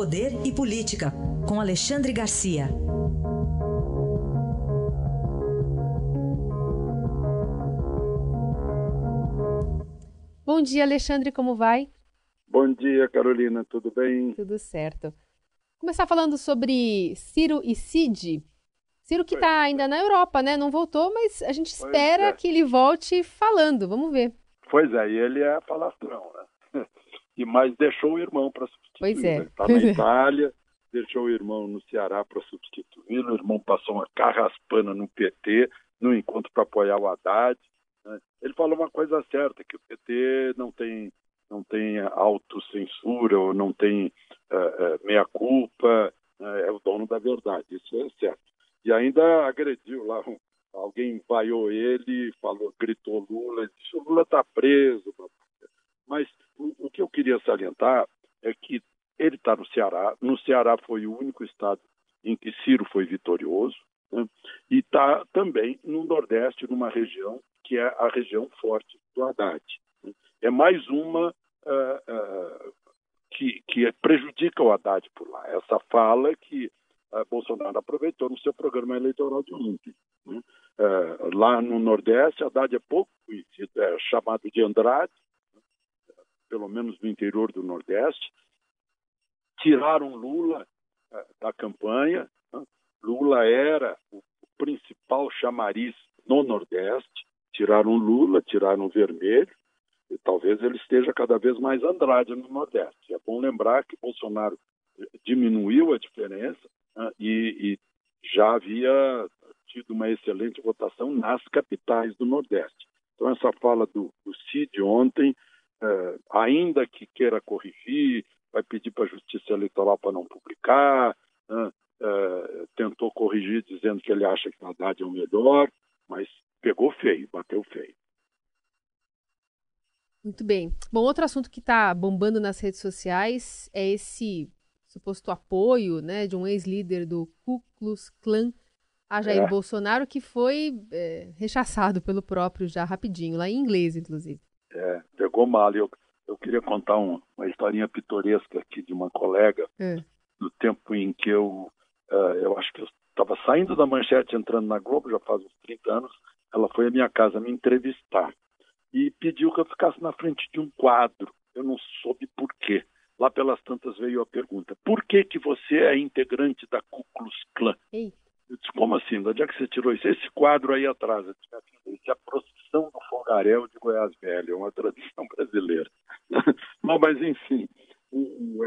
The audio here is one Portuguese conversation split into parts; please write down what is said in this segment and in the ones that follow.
Poder e Política, com Alexandre Garcia. Bom dia, Alexandre, como vai? Bom dia, Carolina, tudo bem? Tudo certo. Começar falando sobre Ciro e Cid. Ciro que está ainda na Europa, né? Não voltou, mas a gente espera é. que ele volte falando. Vamos ver. Pois é, e ele é falastrão, né? E mais deixou o irmão para substituir. Pois é. Ele está na Itália, deixou o irmão no Ceará para substituí-lo. O irmão passou uma carraspana no PT, no encontro para apoiar o Haddad. Né? Ele falou uma coisa certa, que o PT não tem não tem autocensura ou não tem uh, uh, meia-culpa, uh, é o dono da verdade, isso é certo. E ainda agrediu lá, um, alguém vaiou ele, falou, gritou Lula, disse, o Lula está preso. Mas o, o, que eu queria salientar é que ele está no Ceará, no Ceará foi o único estado em que Ciro foi vitorioso, né? e está também no Nordeste, numa região que é a região forte do Haddad. Né? É mais uma uh, uh, que, que prejudica o Haddad por lá. Essa fala que uh, Bolsonaro aproveitou no seu programa eleitoral de ontem. Né? lá no Nordeste, Haddad é pouco conhecido, é chamado de Andrade, pelo menos no interior do Nordeste. Tiraram Lula da campanha. Né? Lula era o principal chamariz no Nordeste. Tiraram Lula, tiraram Vermelho e talvez ele esteja cada vez mais Andrade no Nordeste. É bom lembrar que Bolsonaro diminuiu a diferença né, e, e, já havia tido uma excelente votação nas capitais do Nordeste. Então, essa fala do, do Cid ontem, eh, ainda que queira corrigir, vai pedir para a Justiça Eleitoral para não publicar, né, eh, tentou corrigir dizendo que ele acha que o Haddad é o melhor, mas pegou feio, bateu feio. Muito bem. Bom, outro assunto que está bombando nas redes sociais é esse suposto apoio né, de um ex-líder do Ku Klux Klan a Jair é. Bolsonaro, que foi é, rechaçado pelo próprio já rapidinho, lá em inglês, inclusive. É, pegou mal. Eu, eu queria contar um, uma historinha pitoresca aqui de uma colega, é. do tempo em que eu, uh, eu acho que eu estava saindo da manchete, entrando na Globo, já faz uns 30 anos, ela foi à minha casa me entrevistar e pediu que eu ficasse na frente de um quadro. Eu não soube por quê. Lá pelas tantas veio a pergunta: por que que você é integrante da Ku Klux Klan? Ei. Eu disse: como assim? Onde é que você tirou isso? Esse quadro aí atrás. Eu disse: isso é fogaréu de Goiás Velho, é uma tradição brasileira. mas, enfim,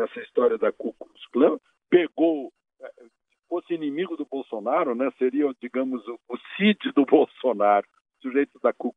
essa história da Ku Klan pegou é, se fosse inimigo do Bolsonaro, né, seria, digamos, o, o Cid do Bolsonaro, sujeito da Ku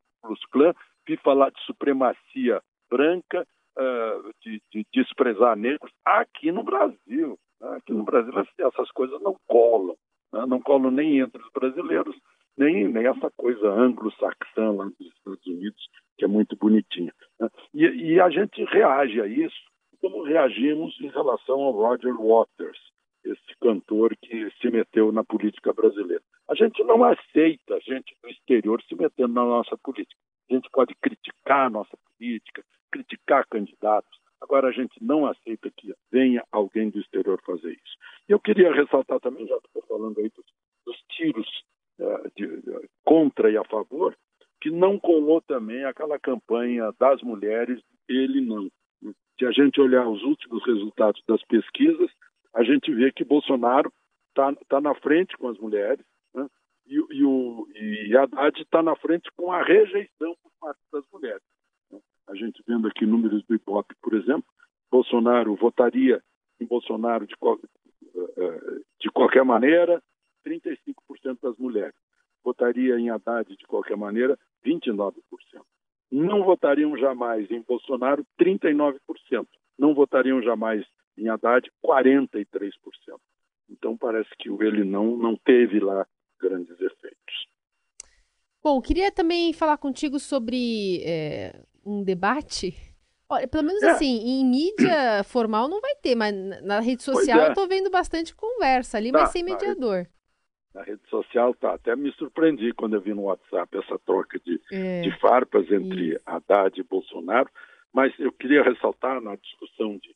Klan, vi falar de supremacia branca, uh, de, de, desprezar negros, aqui no Brasil. Né? Aqui no Brasil essas coisas não colam. Né? Não colam nem entre os brasileiros, nem, essa coisa anglo-saxã lá dos Estados Unidos, que é muito bonitinha. Né? E, e a gente reage a isso como reagimos em relação ao Roger Waters, esse cantor que se meteu na política brasileira. A gente não aceita gente do exterior se metendo na nossa política. A gente pode criticar a nossa política, criticar candidatos. Agora, a gente não aceita que venha alguém do exterior fazer isso. Eu queria ressaltar também, já estou falando aí dos, dos tiros de, contra e a favor, que não colou também aquela campanha das mulheres, ele não. Se a gente olhar os últimos resultados das pesquisas, a gente vê que Bolsonaro está tá na frente com as mulheres, e, e, o, e Haddad está na frente com a rejeição por parte das mulheres. A gente vendo aqui números do Ibope, por exemplo, Bolsonaro votaria em Bolsonaro de, eh, eh, de qualquer maneira, 35% das mulheres. Votaria em Haddad de qualquer maneira, 29%. Não votariam jamais em Bolsonaro, 39%. Não votariam jamais em Haddad, 43%. Então parece que o ele não, não teve lá grandes efeitos. Bom, queria também falar contigo sobre é, um debate. Olha, pelo menos é. assim, em mídia formal não vai ter, mas na rede social é. eu estou vendo bastante conversa ali, tá, mas sem mediador. Na rede, social tá, até me surpreendi quando eu vi no WhatsApp essa troca de, é, de farpas entre isso. Haddad e Bolsonaro, mas eu queria ressaltar na discussão de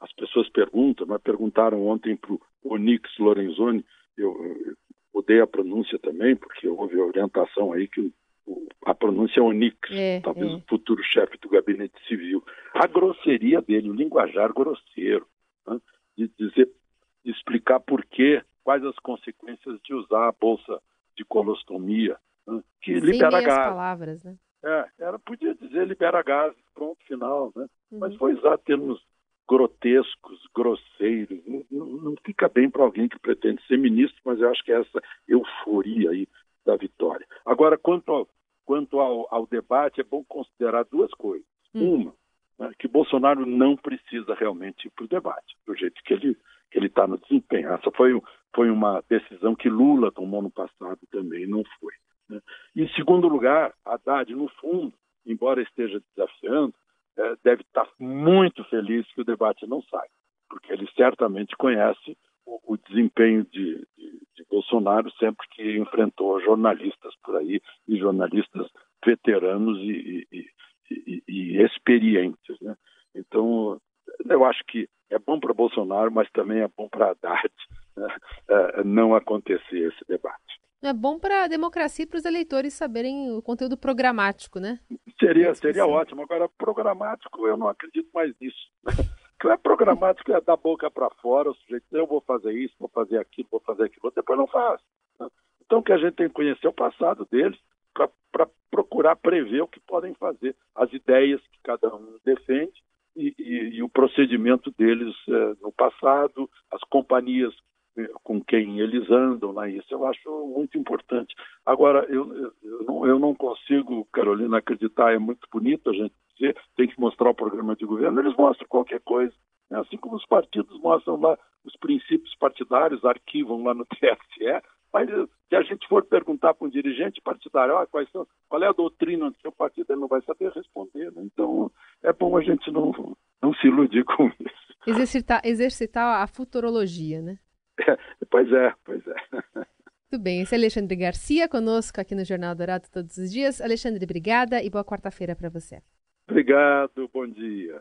as pessoas suas perguntas, mas perguntaram ontem para o Onix Lorenzoni, eu, eu mudei a pronúncia também, porque houve orientação aí que o, a pronúncia é Onix, é, talvez é. o futuro chefe do gabinete civil. A grosseria dele, o linguajar grosseiro, né, de dizer, de explicar por quê, quais as consequências de usar a bolsa de colostomia, né, que Sem libera gás. palavras, né? É, era, podia dizer libera gás, pronto, final, né? Uhum. Mas foi usar termos grotescos, grosseiros. Não, não fica bem para alguém que pretende ser ministro, mas eu acho que é essa euforia aí da vitória. Agora, quanto ao, quanto ao, ao debate, é bom considerar duas coisas. Hum. Uma, né, que Bolsonaro não precisa realmente ir para o debate, do jeito que ele que ele está no desempenho. Essa foi, foi uma decisão que Lula tomou no passado também, não foi. Né? Em segundo lugar, Haddad, no fundo, embora esteja desafiando, é, deve estar muito feliz que o debate não saia, porque ele certamente conhece o, o desempenho de, de, de, Bolsonaro sempre que enfrentou jornalistas por aí, e jornalistas veteranos e, e, e, e experientes. Né? Então, eu acho que é bom para Bolsonaro, mas também é bom para Haddad não acontecer esse debate. É bom para a democracia e para os eleitores saberem o conteúdo programático, né? Seria, seria ótimo. Agora, programático, eu não acredito mais nisso. É programático é da boca para fora, o sujeito eu vou fazer isso, vou fazer aquilo, vou fazer aquilo, depois não faz. Né? Então, o que a gente tem que conhecer é o passado deles para procurar prever o que podem fazer, as ideias que cada um defende e, e, e o procedimento deles é, no passado, as companhias com quem eles andam lá, isso eu acho muito importante. Agora, eu, eu, não, eu não consigo, Carolina, acreditar, é muito bonito a gente dizer, tem que mostrar o programa de governo, eles mostram qualquer coisa, né? assim como os partidos mostram lá os princípios partidários, arquivam lá no TSE, mas se a gente for perguntar para um dirigente partidário ah, são, qual é a doutrina do seu partido, ele não vai saber responder. Né? Então, é bom a gente não, não se iludir com isso. Exercitar, exercitar a futurologia, né? Pois é, pois é. Muito bem, esse é Alexandre Garcia conosco aqui no Jornal Dourado todos os dias. Alexandre, obrigada e boa quarta-feira para você. Obrigado, bom dia.